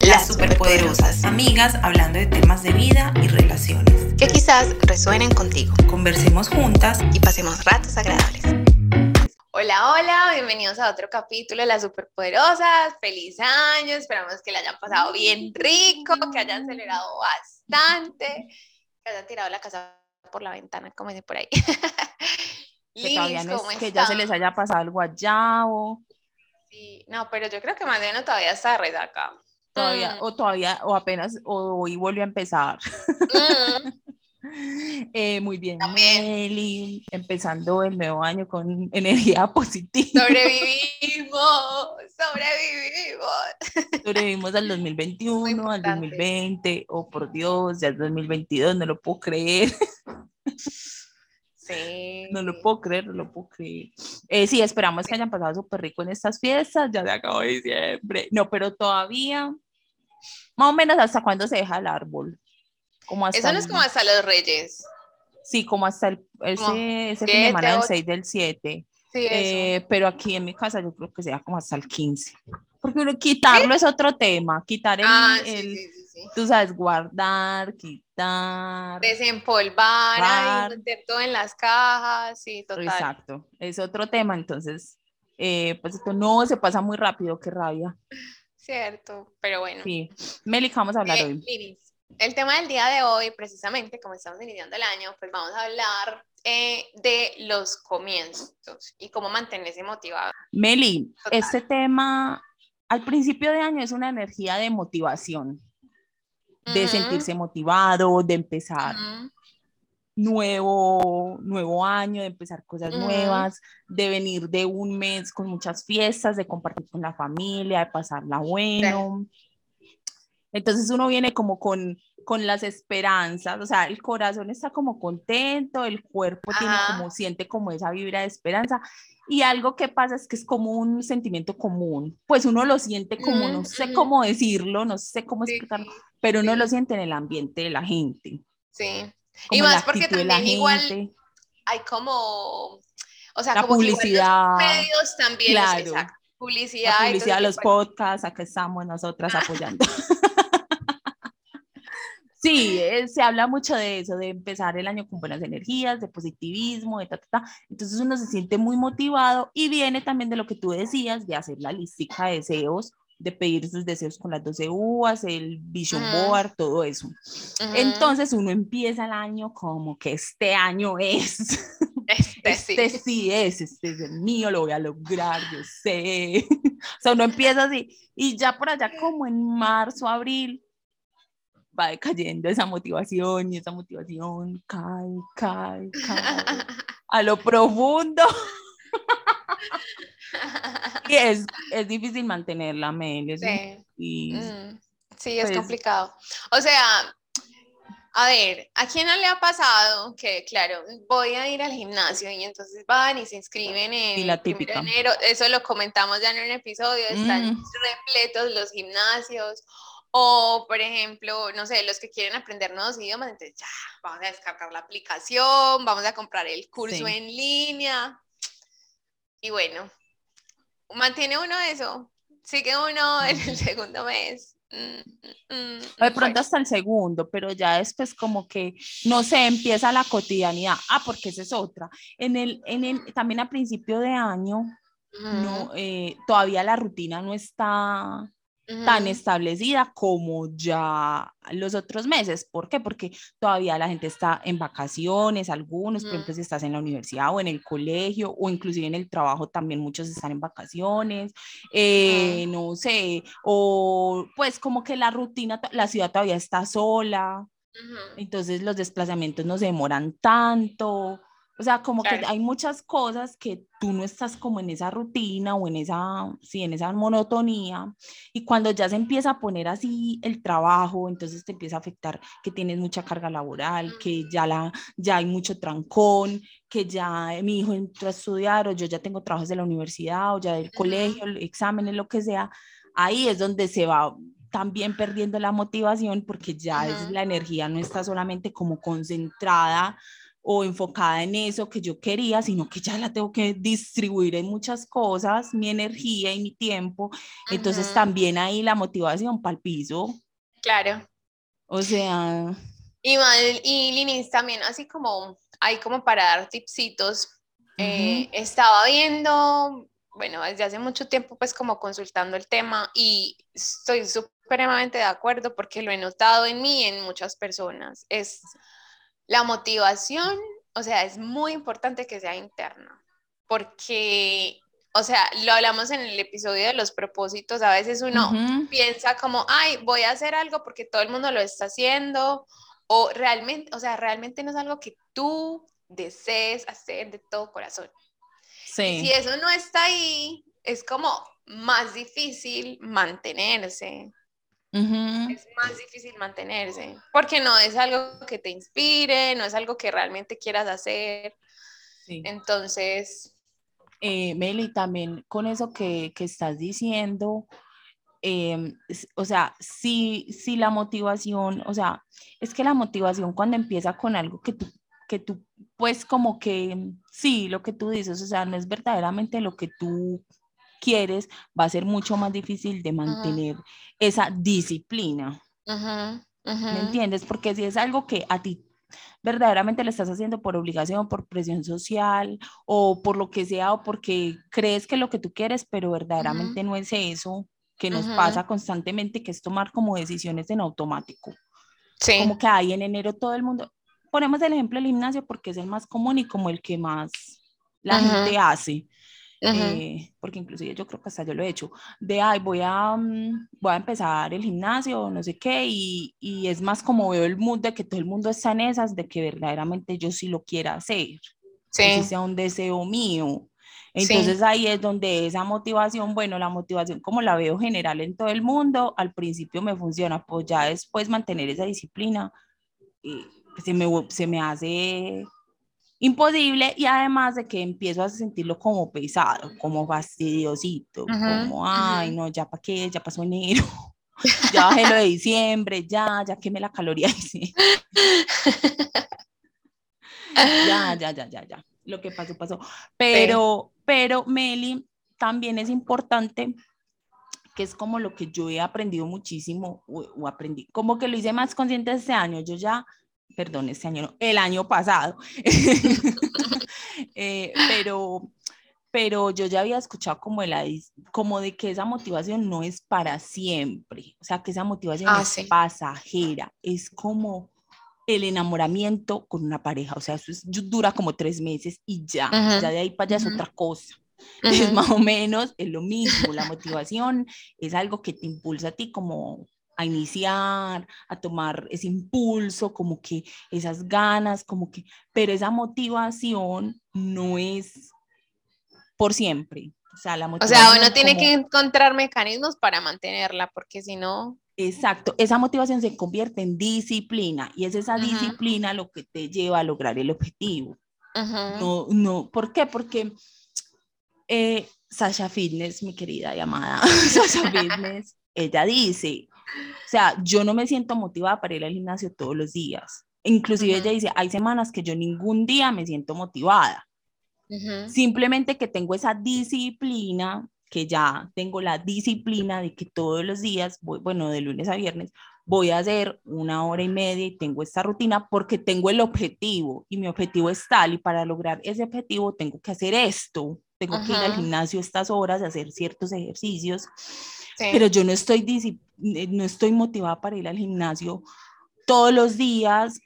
las superpoderosas, amigas hablando de temas de vida y relaciones. Que quizás resuenen contigo. Conversemos juntas y pasemos ratos agradables. Hola, hola, bienvenidos a otro capítulo de Las Superpoderosas. Feliz año, esperamos que le hayan pasado bien rico, que hayan celebrado bastante, que hayan tirado la casa por la ventana, como dice por ahí. que todavía no es, que ya se les haya pasado el guayabo. Sí, no, pero yo creo que más bien todavía está de acá. Todavía, mm. o todavía, o apenas, o hoy volvió a empezar. Mm. Eh, muy bien, Meli, empezando el nuevo año con energía positiva. Sobrevivimos, sobrevivimos. Sobrevivimos al 2021, al 2020, oh por Dios, ya es 2022, no lo puedo creer. Sí. No lo puedo creer, no lo puedo creer. Eh, sí, esperamos que hayan pasado súper rico en estas fiestas, ya se acabó diciembre. No, pero todavía, más o menos hasta cuándo se deja el árbol. Como hasta Eso no es como hasta los reyes. Sí, como hasta el, ese, ese fin de semana del 6 del 7. Sí, eh, pero aquí en mi casa yo creo que sea como hasta el 15. Porque quitarlo es otro tema, quitar el, ah, el tú sabes, guardar, quitar. Desempolvar, meter todo en las cajas, sí, total. Exacto, es otro tema, entonces, eh, pues esto no se pasa muy rápido, qué rabia. Cierto, pero bueno. Sí, Meli, vamos a hablar eh, hoy? el tema del día de hoy, precisamente como estamos iniciando el año, pues vamos a hablar eh, de los comienzos y cómo mantenerse motivado. Meli, este tema al principio de año es una energía de motivación de sentirse motivado, de empezar nuevo, nuevo año, de empezar cosas nuevas, de venir de un mes con muchas fiestas, de compartir con la familia, de pasarla bueno. Entonces uno viene como con, con las esperanzas, o sea, el corazón está como contento, el cuerpo tiene como, siente como esa vibra de esperanza. Y algo que pasa es que es como un sentimiento común, pues uno lo siente como, no sé cómo decirlo, no sé cómo explicarlo, pero uno lo siente en el ambiente de la gente. Sí. y más porque también igual hay como, o sea, la como publicidad. medios también, claro. Publicidad. La publicidad, los podcasts, acá estamos nosotras apoyando. Sí, eh, se habla mucho de eso, de empezar el año con buenas energías, de positivismo, de ta, ta, ta. Entonces uno se siente muy motivado y viene también de lo que tú decías, de hacer la listica de deseos de pedir sus deseos con las 12 uvas, el vision board, todo eso. Entonces uno empieza el año como que este año es. Este, este sí. es, este es el mío, lo voy a lograr, yo sé. o sea, uno empieza así y ya por allá como en marzo, abril, va decayendo esa motivación y esa motivación cae, cae, cae a lo profundo. y es, es difícil mantenerla, Mel. Sí, y, mm, sí es pues complicado. O sea, a ver, ¿a quién no le ha pasado que, claro, voy a ir al gimnasio y entonces van y se inscriben en la típica. enero? Eso lo comentamos ya en un episodio, están mm. repletos los gimnasios. O, por ejemplo, no sé, los que quieren aprender nuevos idiomas, entonces ya, vamos a descargar la aplicación, vamos a comprar el curso en línea. Y bueno, mantiene uno eso, sigue uno en el segundo mes. Mm, mm, de pronto hasta el segundo, pero ya después como que no se empieza la cotidianidad. Ah, porque esa es otra. En el, en el, también a principio de año, no, eh, todavía la rutina no está tan establecida como ya los otros meses. ¿Por qué? Porque todavía la gente está en vacaciones, algunos, por ejemplo, si estás en la universidad o en el colegio o inclusive en el trabajo también muchos están en vacaciones, eh, no sé, o pues como que la rutina, la ciudad todavía está sola, entonces los desplazamientos no se demoran tanto. O sea, como que hay muchas cosas que tú no estás como en esa rutina o en esa, sí, en esa monotonía. Y cuando ya se empieza a poner así el trabajo, entonces te empieza a afectar que tienes mucha carga laboral, que ya, la, ya hay mucho trancón, que ya mi hijo entró a estudiar o yo ya tengo trabajos de la universidad o ya del colegio, exámenes, lo que sea. Ahí es donde se va también perdiendo la motivación porque ya es la energía no está solamente como concentrada o enfocada en eso que yo quería, sino que ya la tengo que distribuir en muchas cosas, mi energía y mi tiempo. Entonces también ahí la motivación para el piso. Claro. O sea... Y, y Linis, también así como, hay como para dar tipsitos, eh, estaba viendo, bueno, desde hace mucho tiempo pues como consultando el tema y estoy supremamente de acuerdo porque lo he notado en mí y en muchas personas. Es la motivación, o sea, es muy importante que sea interna, porque, o sea, lo hablamos en el episodio de los propósitos, a veces uno piensa como, ay, voy a hacer algo porque todo el mundo lo está haciendo, o realmente, o sea, realmente no es algo que tú desees hacer de todo corazón. Sí. si eso no está ahí, es como más difícil mantenerse. Es más difícil mantenerse, porque no es algo que te inspire, no es algo que realmente quieras hacer. Entonces... Eh, Meli, también con eso que, que estás diciendo, em, o sea, si, si la motivación, o sea, es que la motivación cuando empieza con algo que tú, que tú, pues como que, sí, lo que tú dices, o sea, no es verdaderamente lo que tú quieres, va a ser mucho más difícil de mantener esa disciplina. ¿Me entiendes? Porque si es algo que a ti verdaderamente lo estás haciendo por obligación, por presión social o por lo que sea o porque crees que lo que tú quieres, pero verdaderamente no es eso que nos pasa constantemente, que es tomar como decisiones en automático. Sí. Como que ahí en enero todo el mundo, ponemos el ejemplo del gimnasio porque es el más común y como el que más la gente hace. Eh, porque inclusive yo creo que hasta yo lo he hecho, de, ay, voy a, mm, voy a empezar el gimnasio, no sé qué, y, y, es más como veo el mood de que todo el mundo está en esas, de que verdaderamente yo sí lo quiera hacer, sí. que sea un deseo mío. Entonces ahí es donde esa motivación, bueno, la motivación como la veo general en todo el mundo, al principio me funciona, pues ya después mantener esa disciplina, eh, se, me, se me hace imposible y además de que empiezo a sentirlo como pesado, como fastidiosito, como, ay, no, ya para qué, ya pasó enero, ya bajé lo de diciembre, ya, ya quemé la caloría, ya, ya, ya, ya, ya, lo que pasó, pasó. Pero, pero, Meli, también es importante que es como lo que yo he aprendido muchísimo o, o aprendí, como que lo hice más consciente este año, yo ya perdón, este año no, el año pasado. Eh, pero, pero yo ya había escuchado como, el, como de que esa motivación no es para siempre, o sea, que esa motivación ah, es pasajera, es como el enamoramiento con una pareja, o sea, eso dura como tres meses y ya, ya de ahí para allá es otra cosa. Es más o menos es lo mismo, la motivación es algo que te impulsa a ti como a iniciar, a tomar ese impulso, como que esas ganas, como que, pero esa motivación no es por siempre. O sea, la o sea uno tiene que encontrar mecanismos para mantenerla, porque si no... Exacto, esa motivación se convierte en disciplina y es esa disciplina lo que te lleva a lograr el objetivo. No, no, ¿por qué? Porque eh, Sasha Fitness, mi querida llamada Sasha Fitness, ella dice, o sea, yo no me siento motivada para ir al gimnasio todos los días. Inclusive ella dice, hay semanas que yo ningún día me siento motivada. Simplemente que tengo esa disciplina, que ya tengo la disciplina de que todos los días, voy, bueno, de lunes a viernes, voy a hacer una hora y media y tengo esta rutina porque tengo el objetivo y mi objetivo es tal y para lograr ese objetivo tengo que hacer esto, tengo que ir al gimnasio estas horas, hacer ciertos ejercicios pero yo no estoy, eh, no estoy motivada para ir al gimnasio todos los días.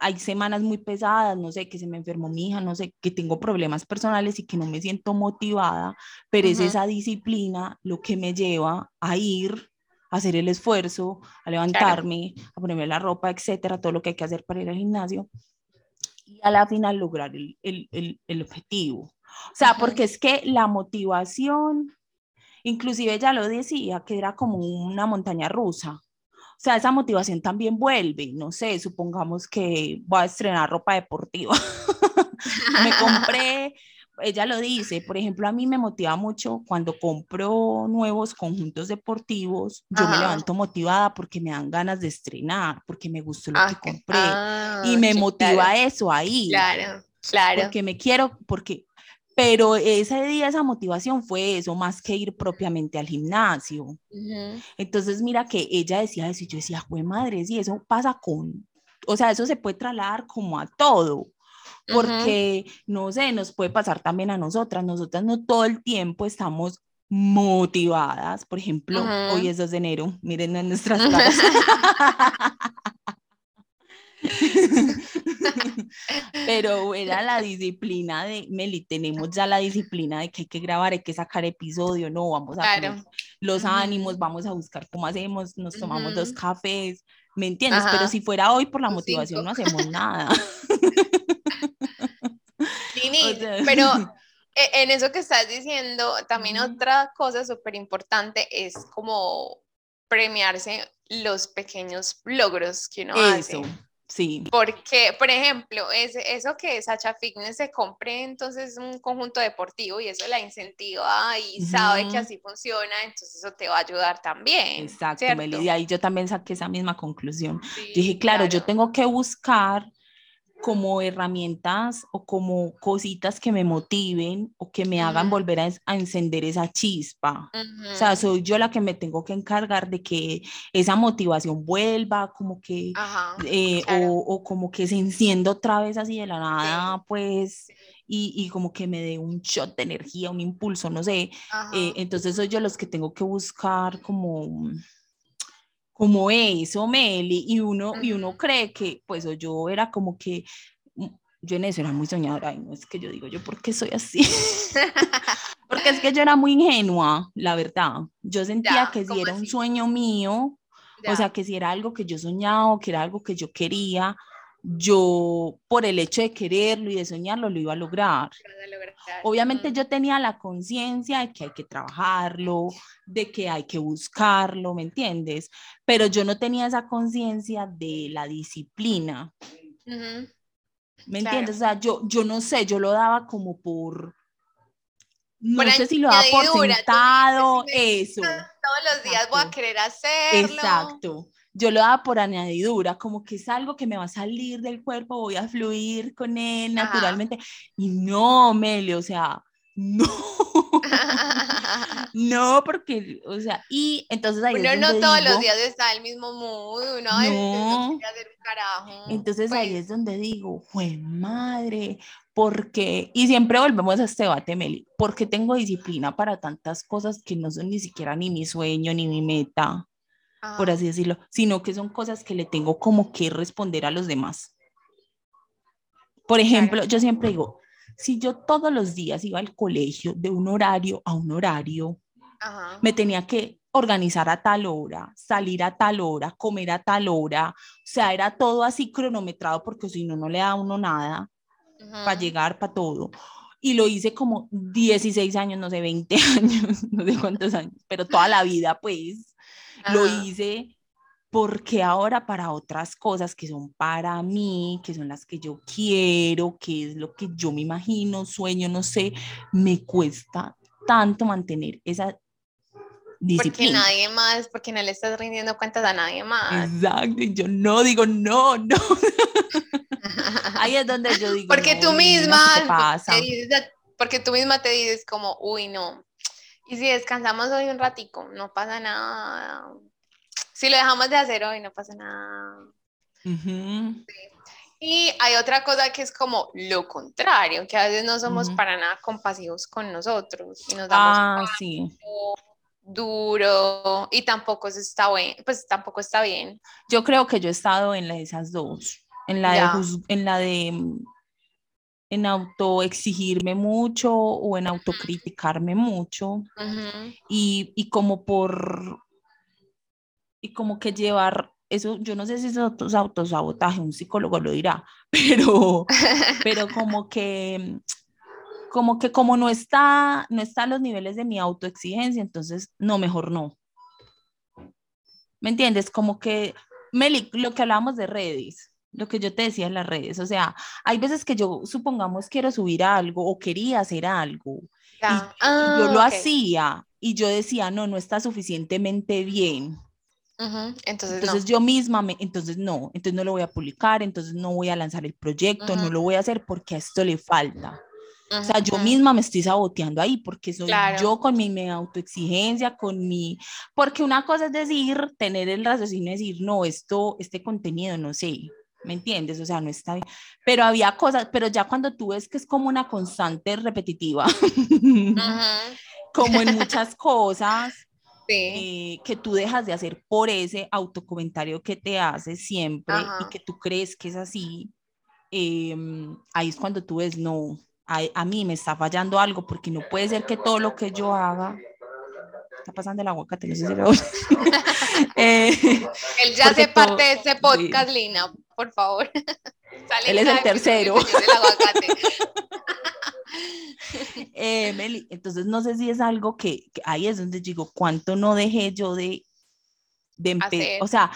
Hay semanas muy pesadas, no sé, que se me enfermó mi hija, no sé, que tengo problemas personales y que no me siento motivada, pero es esa disciplina lo que me lleva a ir a hacer el esfuerzo, a levantarme, a ponerme la ropa, etcétera, todo lo que hay que hacer para ir al gimnasio y a la final lograr el, el, el, objetivo. O sea, porque es que la motivación Inclusive ella lo decía, que era como una montaña rusa. O sea, esa motivación también vuelve. No sé, supongamos que voy a estrenar ropa deportiva. me compré, ella lo dice, por ejemplo, a mí me motiva mucho cuando compro nuevos conjuntos deportivos, yo me levanto motivada porque me dan ganas de estrenar, porque me gustó lo que ah, compré ah, y me motiva eso ahí. Claro, claro. Porque me quiero, porque, pero ese día esa motivación fue eso, más que ir propiamente al gimnasio. Entonces, mira que ella decía eso y yo decía, güey madre, si eso pasa con, o sea, eso se puede trasladar como a todo porque, no sé, nos puede pasar también a nosotras, nosotras no todo el tiempo estamos motivadas, por ejemplo, hoy es 2 de enero, miren en nuestras caras. Pero era la disciplina de Meli, tenemos ya la disciplina de que hay que grabar, hay que sacar episodio, no, vamos a los ánimos, vamos a buscar cómo hacemos, nos tomamos dos cafés, ¿me entiendes? Pero si fuera hoy por la motivación no hacemos nada. pero e, en eso que estás diciendo, también otra cosa súper importante es como premiarse los pequeños logros que uno eso. hace. Sí. Porque, por ejemplo, es eso que Sacha Fitness se compre entonces un conjunto deportivo y eso la incentiva y sabe que así funciona, entonces eso te va a ayudar también. Exacto, Melody. Y yo también saqué esa misma conclusión. Dije, claro, yo tengo que buscar como herramientas o como cositas que me motiven o que me hagan volver a, encender esa chispa. O sea, soy yo la que me tengo que encargar de que esa motivación vuelva, como que, eh, o, como que se encienda otra vez así de la nada, pues, y, y, como que me dé un shot de energía, un impulso, no sé. Eh, entonces soy yo los que tengo que buscar como como eso, Meli, y uno, y uno cree que, pues, yo era como que, mm, yo en eso era muy soñadora, y no es que yo digo, yo, ¿por qué soy así? Porque es que yo era muy ingenua, la verdad. Yo sentía que si era un sueño mío, o sea, que si era algo que yo soñaba, que era algo que yo quería, yo por el hecho de quererlo y de soñarlo lo iba a lograr. Obviamente yo tenía la conciencia de que hay que trabajarlo, de que hay que buscarlo, ¿me entiendes? Pero yo no tenía esa conciencia de la disciplina. ¿Me entiendes? O sea, yo, yo no sé, yo lo daba como por... No sé si lo daba por sentado, eso. Todos los días voy a querer hacerlo. Exacto yo lo daba por añadidura, como que es algo que me va a salir del cuerpo, voy a fluir con él naturalmente. Y no, Meli, o sea, no. no, porque, o sea, y entonces ahí Uno no todos los días está el mismo mood, uno no. hacer un carajo. Entonces ahí pues es donde digo, fue madre, porque, y siempre volvemos a este debate, Meli, porque tengo disciplina para tantas cosas que no son ni siquiera ni mi sueño, ni mi meta, por así decirlo, sino que son cosas que le tengo como que responder a los demás. Por ejemplo, yo siempre digo, si yo todos los días iba al colegio de un horario a un horario, me tenía que organizar a tal hora, salir a tal hora, comer a tal hora, o sea, era todo así cronometrado porque si no, no le da a uno nada para llegar, para todo. Y lo hice como 16 años, no sé, 20 años, no sé cuántos años, pero toda la vida, pues, lo hice porque ahora para otras cosas que son para mí, que son las que yo quiero, que es lo que yo me imagino, sueño, no sé, me cuesta tanto mantener esa disciplina. Porque nadie más, porque no le estás rindiendo cuentas a nadie más. Exacto, yo no digo no, no. Ahí es donde yo digo. Porque tú misma, porque tú misma te dices como, uy, no. Y si descansamos hoy un ratico, no pasa nada. Si lo dejamos de hacer hoy, no pasa nada. Y hay otra cosa que es como lo contrario, que a veces no somos para nada compasivos con nosotros y nos damos ah, duro y tampoco está bien, pues tampoco está bien. Yo creo que yo he estado en esas dos, en la de en la de en autoexigirme mucho o en autocriticarme mucho y, y como por y como que llevar eso, yo no sé si es autosabotaje, un psicólogo lo dirá, pero, pero como que, como que como no está, no está a los niveles de mi autoexigencia, entonces no, mejor no. ¿Me entiendes? Como que, Meli, lo que hablábamos de redes, lo que yo te decía en las redes, o sea, hay veces que yo, supongamos, quiero subir algo o quería hacer algo, y, yo lo ah, hacía y yo decía, no, no está suficientemente bien. Entonces, entonces yo misma, me, entonces no, entonces no lo voy a publicar, entonces no voy a lanzar el proyecto, no lo voy a hacer porque a esto le falta. O sea, yo misma me estoy saboteando ahí porque soy yo con mi, mi, autoexigencia, con mi... Porque una cosa es decir, tener el raciocinio y decir, no, esto, este contenido, no sé, ¿me entiendes? O sea, no está bien. Pero había cosas, pero ya cuando tú ves que es como una constante repetitiva, como en muchas cosas, eh, que tú dejas de hacer por ese autocomentario que te haces siempre y que tú crees que es así, em, ahí es cuando tú ves, no, a, mí me está fallando algo porque no puede ser que todo lo que yo haga está pasando el aguacate, no sé si lo... eh, Él ya hace parte de ese podcast, Lina, por favor. Él es el tercero. eh, Meli, entonces no sé si es algo que, ahí es donde digo, ¿cuánto no dejé yo de, de empezar? O sea,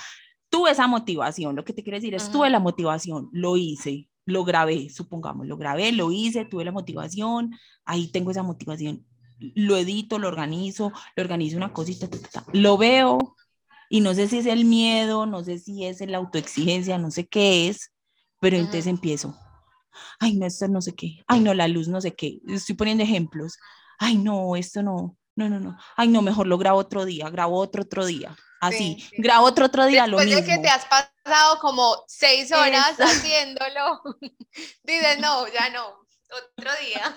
tuve esa motivación, lo que te quiero decir es, tuve la motivación, lo hice, lo grabé, supongamos, lo grabé, lo hice, tuve la motivación, ahí tengo esa motivación, lo edito, lo organizo, lo organizo una cosita, lo veo y no sé si es el miedo, no sé si es la autoexigencia, no sé qué es, pero entonces empiezo. Ay, no, esto no sé qué. Ay, no, la luz no sé qué. Estoy poniendo ejemplos. Ay, no, esto no. No, no, no. Ay, no, mejor lo grabo otro día, grabo otro otro día. Así, grabo otro otro día lo mismo. Después de que te has pasado como seis horas haciéndolo, dices, no, ya no, otro día.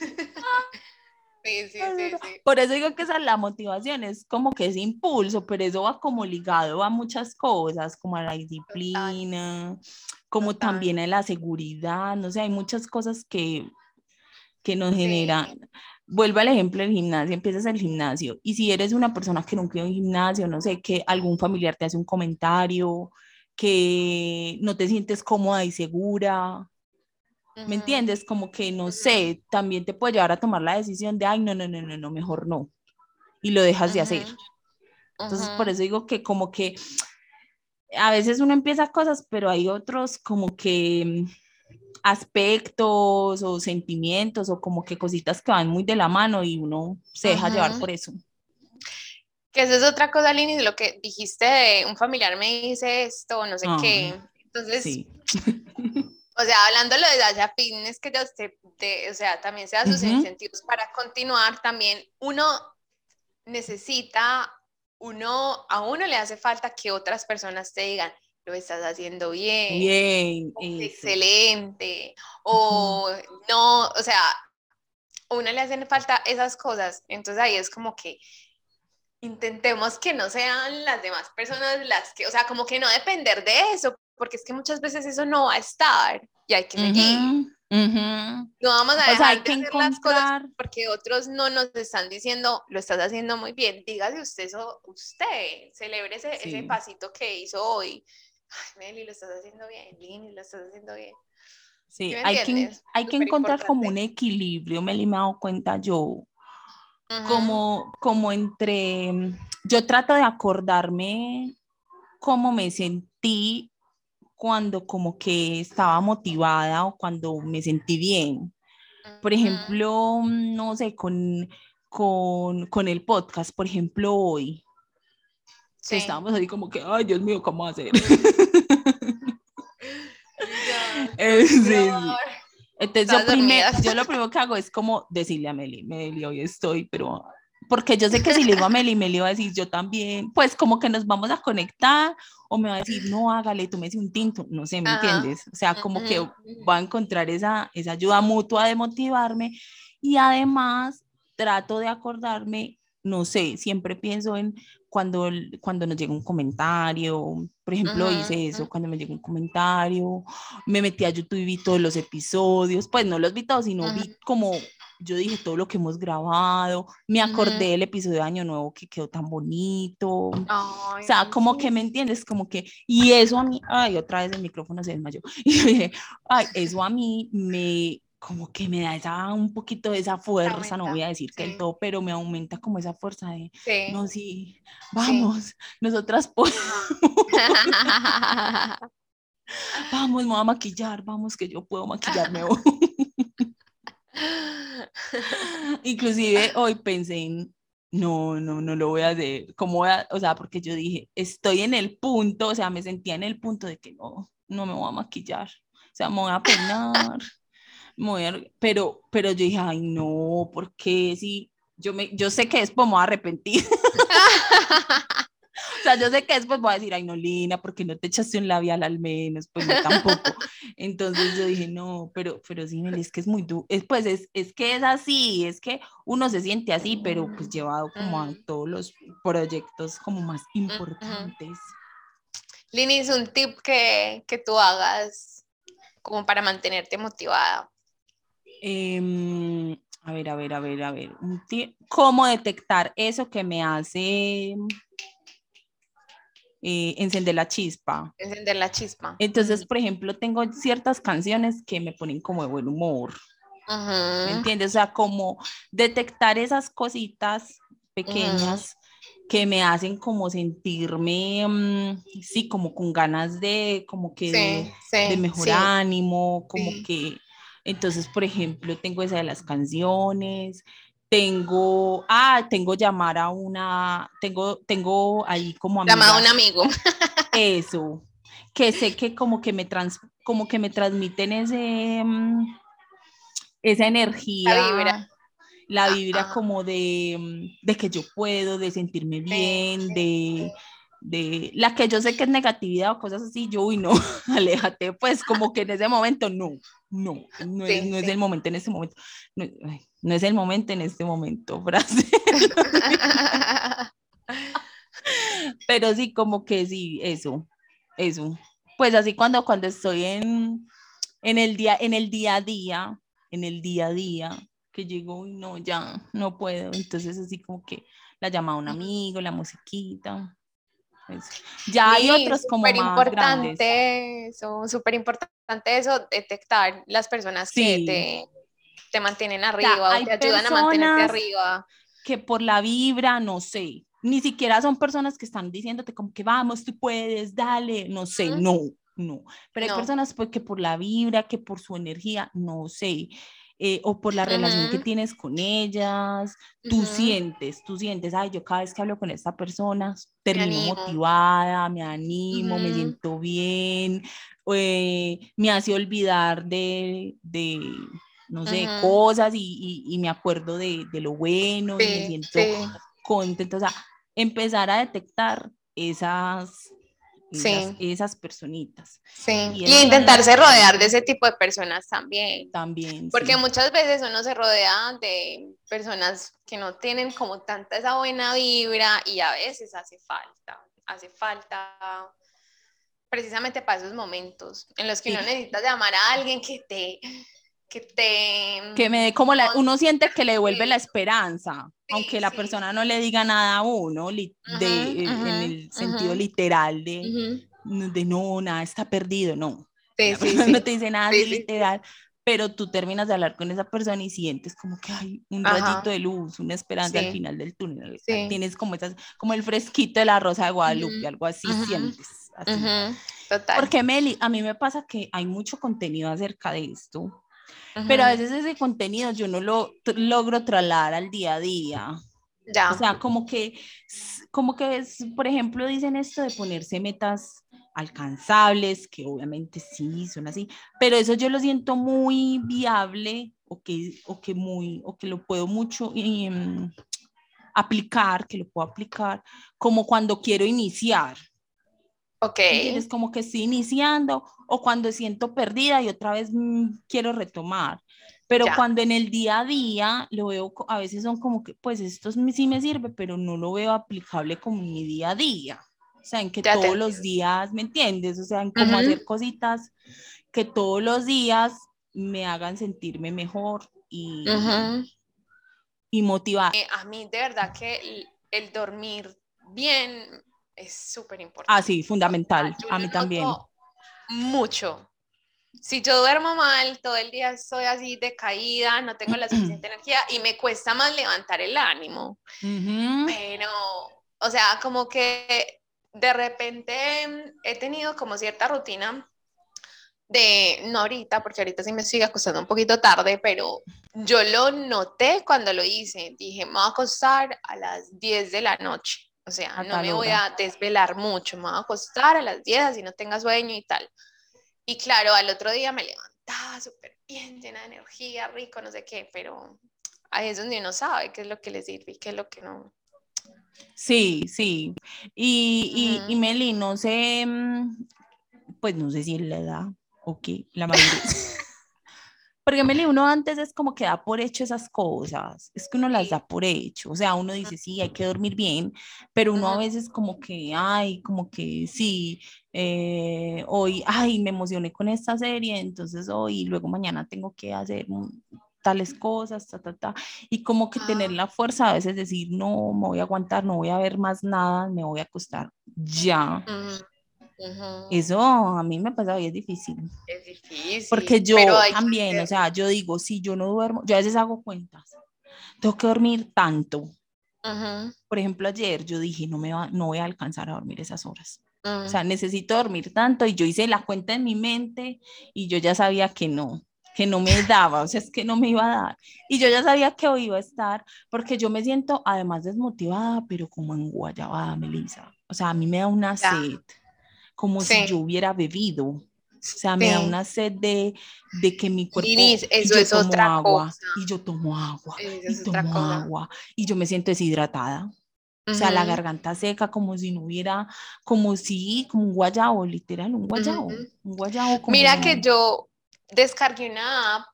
Sí, sí, sí, sí, Por eso digo que esa es la motivación, es como que ese impulso, pero eso va como ligado a muchas cosas, como a la disciplina, como también a la seguridad, no sé, hay muchas cosas que, que nos generan. Vuelvo al ejemplo del gimnasio, empiezas el gimnasio y si eres una persona que nunca ido a un gimnasio, no sé, que algún familiar te hace un comentario, que no te sientes cómoda y segura, ¿Me entiendes? Como que, no sé, también te puede llevar a tomar la decisión de, ay, no, no, no, no, no, mejor no. Y lo dejas de hacer. Entonces, por eso digo que como que a veces uno empieza cosas, pero hay otros como que aspectos o sentimientos o como que cositas que van muy de la mano y uno se deja llevar por eso. Que esa es otra cosa, Lini, lo que dijiste de un familiar me dice esto, no sé qué. Entonces, sí. O sea, hablando de Dasha Fitness, que ya usted, o sea, también se da sus incentivos para continuar, también uno necesita, uno, a uno le hace falta que otras personas te digan, lo estás haciendo bien, bien excelente, o no, o sea, a uno le hacen falta esas cosas, entonces ahí es como que intentemos que no sean las demás personas las que, o sea, como que no depender de eso, porque es que muchas veces eso no va a estar y hay que seguir. No vamos a dejar de hacer las cosas porque otros no nos están diciendo, lo estás haciendo muy bien. Dígase usted eso, usted, celebre ese, ese pasito que hizo hoy. Ay, Meli, lo estás haciendo bien, Lini, lo estás haciendo bien. Sí, hay que, hay que encontrar como un equilibrio, Meli, me he dado cuenta yo, como, como entre, yo trato de acordarme cómo me sentí cuando como que estaba motivada o cuando me sentí bien. Por ejemplo, no sé, con, con, con el podcast, por ejemplo, hoy. Sí. Estábamos ahí como que, ay, Dios mío, ¿cómo hacer? Eh, Entonces yo, yo, lo primero que hago es como decirle a Meli, Meli, hoy estoy, pero porque yo sé que si le digo a Meli, Meli va a decir yo también, pues como que nos vamos a conectar o me va a decir, no, hágale, tú me un tinto, no sé, ¿me entiendes? O sea, como que va a encontrar esa, esa ayuda mutua de motivarme y además trato de acordarme, no sé, siempre pienso en cuando, cuando nos llega un comentario, por ejemplo, hice eso, cuando me llegó un comentario, me metí a YouTube y vi todos los episodios, pues no los vi todos, sino vi como yo dije todo lo que hemos grabado, me acordé del episodio de Año Nuevo que quedó tan bonito, o sea, como que me entiendes, como que, y eso a mí, ay, otra vez el micrófono se desmayó, y dije, ay, eso a mí me, como que me da esa, un poquito de esa fuerza, no voy a decir que el todo, pero me aumenta como esa fuerza de, no, sí, vamos, nosotras podemos. vamos, me voy a maquillar, vamos, que yo puedo maquillarme Inclusive hoy pensé en, no, no, no lo voy a hacer, como o sea, porque yo dije, estoy en el punto, o sea, me sentía en el punto de que no, no me voy a maquillar, o sea, me voy a peinar, pero, pero yo dije, ay, no, porque si yo, me, yo sé que después me voy a arrepentir. sea, yo sé que después voy a decir, ay, no, Lina, porque no te echaste un labial al menos? Pues no, tampoco. Entonces yo dije, no, pero, pero sí, es que es muy duro. Es, pues es, es que es así, es que uno se siente así, pero pues llevado como a todos los proyectos como más importantes. Lini, es un tip que, que tú hagas como para mantenerte motivada. Em, a ver, a ver, a ver, a ver. ¿Cómo detectar eso que me hace eh, encender la chispa? Encender la chispa. Entonces, por ejemplo, tengo ciertas canciones que me ponen como de buen humor. ¿Me entiendes? O sea, como detectar esas cositas pequeñas. que me hacen como sentirme, mm, sí, como con ganas de, como que de, mejor ánimo, como que entonces, por ejemplo, tengo esa de las canciones, tengo, ah, tengo llamar a una, tengo, tengo ahí como Llamar a un amigo. Eso, que sé que como que me trans, como que me transmiten ese, mm, esa energía. La vibra. La vibra como de, mm, de, que yo puedo, de sentirme bien, de, de la que yo sé que es negatividad o cosas así, yo, uy, no, aléjate, pues como que en ese momento no, no, no, es, no es, el momento en este momento, no, no, es el momento en este momento, frase. Pero sí, como que sí, eso, eso. Pues así cuando, cuando estoy en, en, el día, en el día a día, en el día a día, que llego y no, ya no puedo, entonces así como que la llama a un amigo, la musiquita, ya hay otros como más importante Eso, súper importante eso, detectar las personas que te, te, mantienen arriba o te ayudan a mantenerte arriba. Que por la vibra, no sé, ni siquiera son personas que están diciéndote como que vamos, tú puedes, dale, no sé, no, no. Pero hay personas pues, que por la vibra, que por su energía, no sé. Eh, o por la relación que tienes con ellas, tú sientes, tú sientes, ay, yo cada vez que hablo con esta persona termino motivada, me animo, me siento bien, eh, me hace olvidar de, de no sé, cosas y, y, me acuerdo de, de lo bueno y me siento contenta, o sea, empezar a detectar esas esas, esas personitas. Sí, y, intentarse rodear de ese tipo de personas también. También. Porque muchas veces uno se rodea de personas que no tienen como tanta esa buena vibra y a veces hace falta, hace falta precisamente para esos momentos en los que uno necesita llamar a alguien que te que te... Que me dé como la... Uno siente que le devuelve la esperanza, aunque la persona no le diga nada a uno, de, en el sentido literal de, de no, nada está perdido, no. no te dice nada literal, pero tú terminas de hablar con esa persona y sientes como que hay un rayito de luz, una esperanza al final del túnel. Tienes como esas, como el fresquito de la rosa de Guadalupe, algo así sientes. Total. Porque Meli, a mí me pasa que hay mucho contenido acerca de esto pero a veces ese contenido yo no lo logro trasladar al día a día. Ya. O sea, como que, como que es, por ejemplo, dicen esto de ponerse metas alcanzables, que obviamente sí, son así, pero eso yo lo siento muy viable o que, o que, muy, o que lo puedo mucho em, aplicar, que lo puedo aplicar, como cuando quiero iniciar. Ok. Es como que estoy iniciando o cuando siento perdida y otra vez mm, quiero retomar. Pero cuando en el día a día lo veo, a veces son como que, pues esto sí me sirve, pero no lo veo aplicable como en mi día a día. O sea, en que todos los días, ¿me entiendes? O sea, en cómo hacer cositas que todos los días me hagan sentirme mejor y, y motivar. Eh, a mí, de verdad, que el dormir bien es súper importante. Ah, sí, fundamental. a mí también. Mucho. si yo duermo mal, todo el día estoy así decaída, no tengo la suficiente energía y me cuesta más levantar el ánimo. Pero, o sea, como que de repente he tenido como cierta rutina de, no ahorita, porque ahorita sí me sigue acostando un poquito tarde, pero yo lo noté cuando lo hice. Dije, me voy a acostar a las 10 de la noche. O sea, no me voy a desvelar mucho, me voy a acostar a las 10 así no tenga sueño y tal. Y claro, al otro día me levantaba súper bien, llena de energía, rico, no sé qué, pero ahí es donde uno sabe qué es lo que le sirve y qué es lo que no. Sí, sí. Y, y, Meli, no sé, mm, pues no sé si la edad o qué, la mayoría. Porque Meli, uno antes es como que da por hecho esas cosas, es que uno las da por hecho, o sea, uno dice, sí, hay que dormir bien, pero uno a veces como que, ay, como que sí, eh, hoy, ay, me emocioné con esta serie, entonces hoy, luego mañana tengo que hacer tales cosas, ta, ta, ta, y como que tener la fuerza a veces decir, no, me voy a aguantar, no voy a ver más nada, me voy a acostar ya. Eso a mí me ha pasado y es difícil. Es difícil. Porque yo también, o sea, yo digo, si yo no duermo, yo a veces hago cuentas, tengo que dormir tanto. Por ejemplo, ayer yo dije, no, me va, no voy a alcanzar a dormir esas horas. O sea, necesito dormir tanto y yo hice la cuenta en mi mente y yo ya sabía que no, que no me daba, o sea, es que no me iba a dar. Y yo ya sabía que hoy iba a estar, porque yo me siento además desmotivada, pero como en guayabada, Melissa. O sea, a mí me da una sed como si yo hubiera bebido. O sea, me da una sed de, de que mi cuerpo... eso es otra agua, cosa. Y yo tomo agua, y tomo agua, y yo me siento deshidratada. O sea, la garganta seca, como si no hubiera, como si, como un guayabo, literal, un guayabo. Un guayabo Mira que yo descargué una app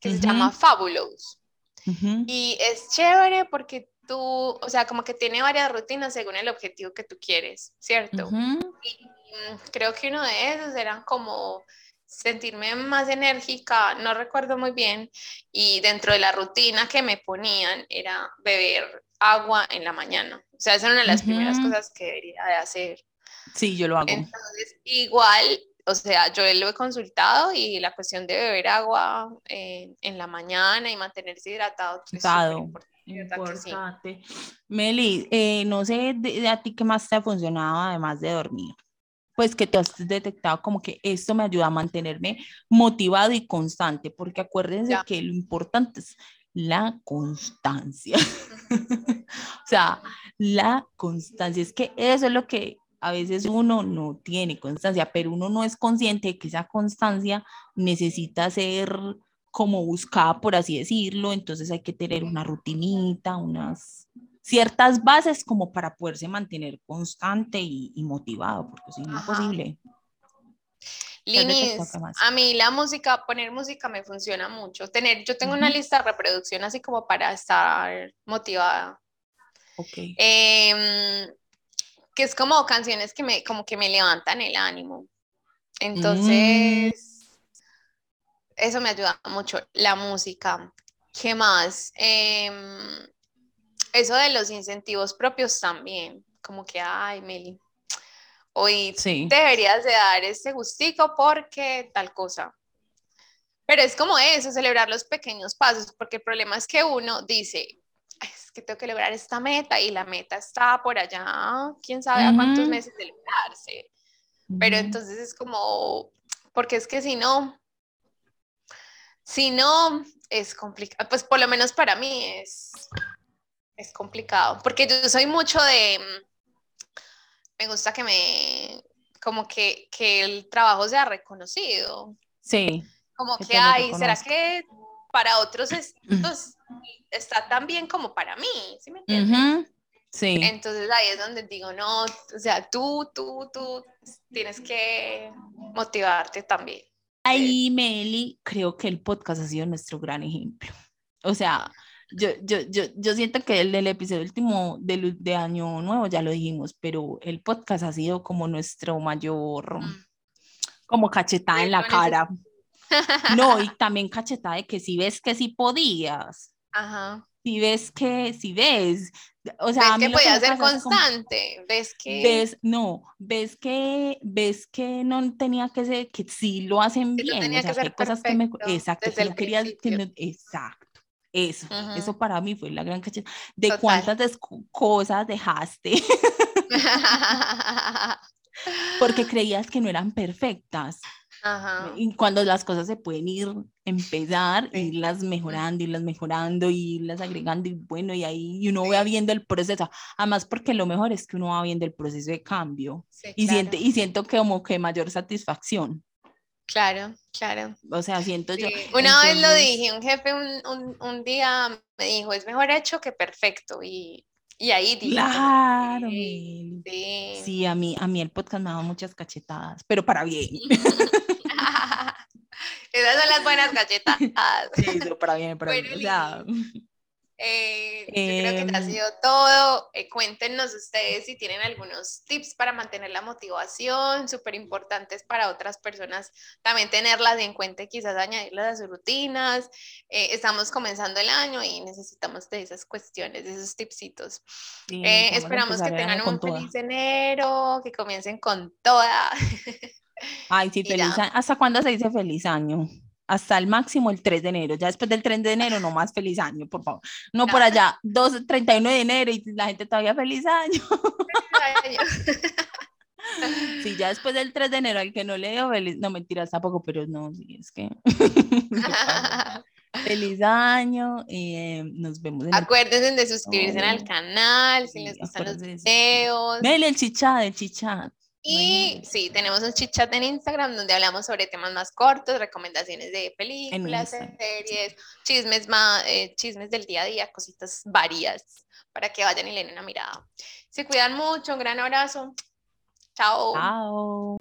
que se llama Fabulous. Y es chévere porque tú, o sea, como que tiene varias rutinas según el objetivo que tú quieres, ¿cierto? Creo que uno de esos eran como sentirme más enérgica, no recuerdo muy bien, y dentro de la rutina que me ponían era beber agua en la mañana. O sea, esa era una de las primeras cosas que debería de hacer. Sí, yo lo hago. Entonces, igual, o sea, yo lo he consultado y la cuestión de beber agua eh, en la mañana y mantenerse hidratado. Es importante. Meli, eh, no sé de, a ti qué más te ha funcionado además de dormir pues que te has detectado como que esto me ayuda a mantenerme motivado y constante, porque acuérdense que lo importante es la constancia. o sea, la constancia, es que eso es lo que a veces uno no tiene constancia, pero uno no es consciente de que esa constancia necesita ser como buscada, por así decirlo, entonces hay que tener una rutinita, unas ciertas bases como para poderse mantener constante y, motivado, porque si no es posible. Linis, a mí la música, poner música me funciona mucho. Tener, yo tengo una lista de reproducción así como para estar motivada. Ok. Em, que es como canciones que me, como que me levantan el ánimo. Entonces, mm. eso me ayuda mucho. La música. ¿Qué más? Eh, eso de los incentivos propios también, como que, ay, Meli, hoy deberías de dar ese gustico porque tal cosa. Pero es como eso, celebrar los pequeños pasos, porque el problema es que uno dice, es que tengo que lograr esta meta y la meta está por allá, quién sabe a cuántos meses de lograrse. Pero entonces es como, porque es que si no, si no, es complicado, pues por lo menos para mí es, es complicado, porque yo soy mucho de, me gusta que me, como que, que el trabajo sea reconocido. Sí. Como que, hay, ¿será que para otros está tan bien como para mí? ¿Sí me entiendes? Sí. Entonces ahí es donde digo, no, o sea, tú, tú, tú tienes que motivarte también. Ahí, Meli, creo que el podcast ha sido nuestro gran ejemplo. O sea, yo, yo, yo, yo siento que el del episodio último de, de Año Nuevo ya lo dijimos, pero el podcast ha sido como nuestro mayor, mm. como cachetada en la cara. No, y también cachetada de que si ves que sí podías. Ajá. si ves que, si ves, o sea, ves que podía ser constante, ves que... Ves, no, ves que, ves que no tenía que ser, que sí lo hacen bien, o sea, que hay cosas que me... Exacto, que no quería, que no, exacto, eso, eso para mí fue la gran cacheta. ¿De cuántas cosas dejaste? Porque creías que no eran perfectas. Y cuando las cosas se pueden ir, empezar, irlas mejorando, irlas mejorando, irlas agregando, y bueno, y ahí uno va viendo el proceso. Además, porque lo mejor es que uno va viendo el proceso de cambio y, siente, y siento que como que mayor satisfacción. Claro, claro. O sea, siento yo. Una vez lo dije, un jefe un, un, un, día me dijo, es mejor hecho que perfecto. Y, y ahí dije. Claro. Sí. sí. a mí, a mí el podcast me ha dado muchas cachetadas, pero para bien. Esas son las buenas cachetadas. Sí, pero para bien, para bien. O sea, eh, yo creo que ha em. sido todo. Eh, cuéntenos ustedes si tienen algunos tips para mantener la motivación, súper importantes para otras personas, también tenerlas en cuenta y quizás añadirlas a sus rutinas. Eh, estamos comenzando el año y necesitamos de esas cuestiones, de esos tipsitos. esperamos que tengan un feliz enero, que comiencen con toda. Ay, sí, feliz año. ¿Hasta cuándo se dice feliz año? Hasta el máximo el 3 de enero. Ya después del 3 de enero, no más feliz año, por favor. No, por allá, 2, 31 de enero y la gente todavía feliz año. sí, ya después del 3 de enero, al que no le dio feliz, no mentiras tampoco, pero no, sí, es que. feliz año y eh, nos vemos. En Acuérdense de suscribirse al canal si les gustan los videos. Vele el chichat, el chichat. Y sí, tenemos un chit chat en Instagram donde hablamos sobre temas más cortos, recomendaciones de películas, series, chismes, más, eh, chismes del día a día, cositas varias para que vayan y le den una mirada. Se cuidan mucho, un gran abrazo. Chao. Chao.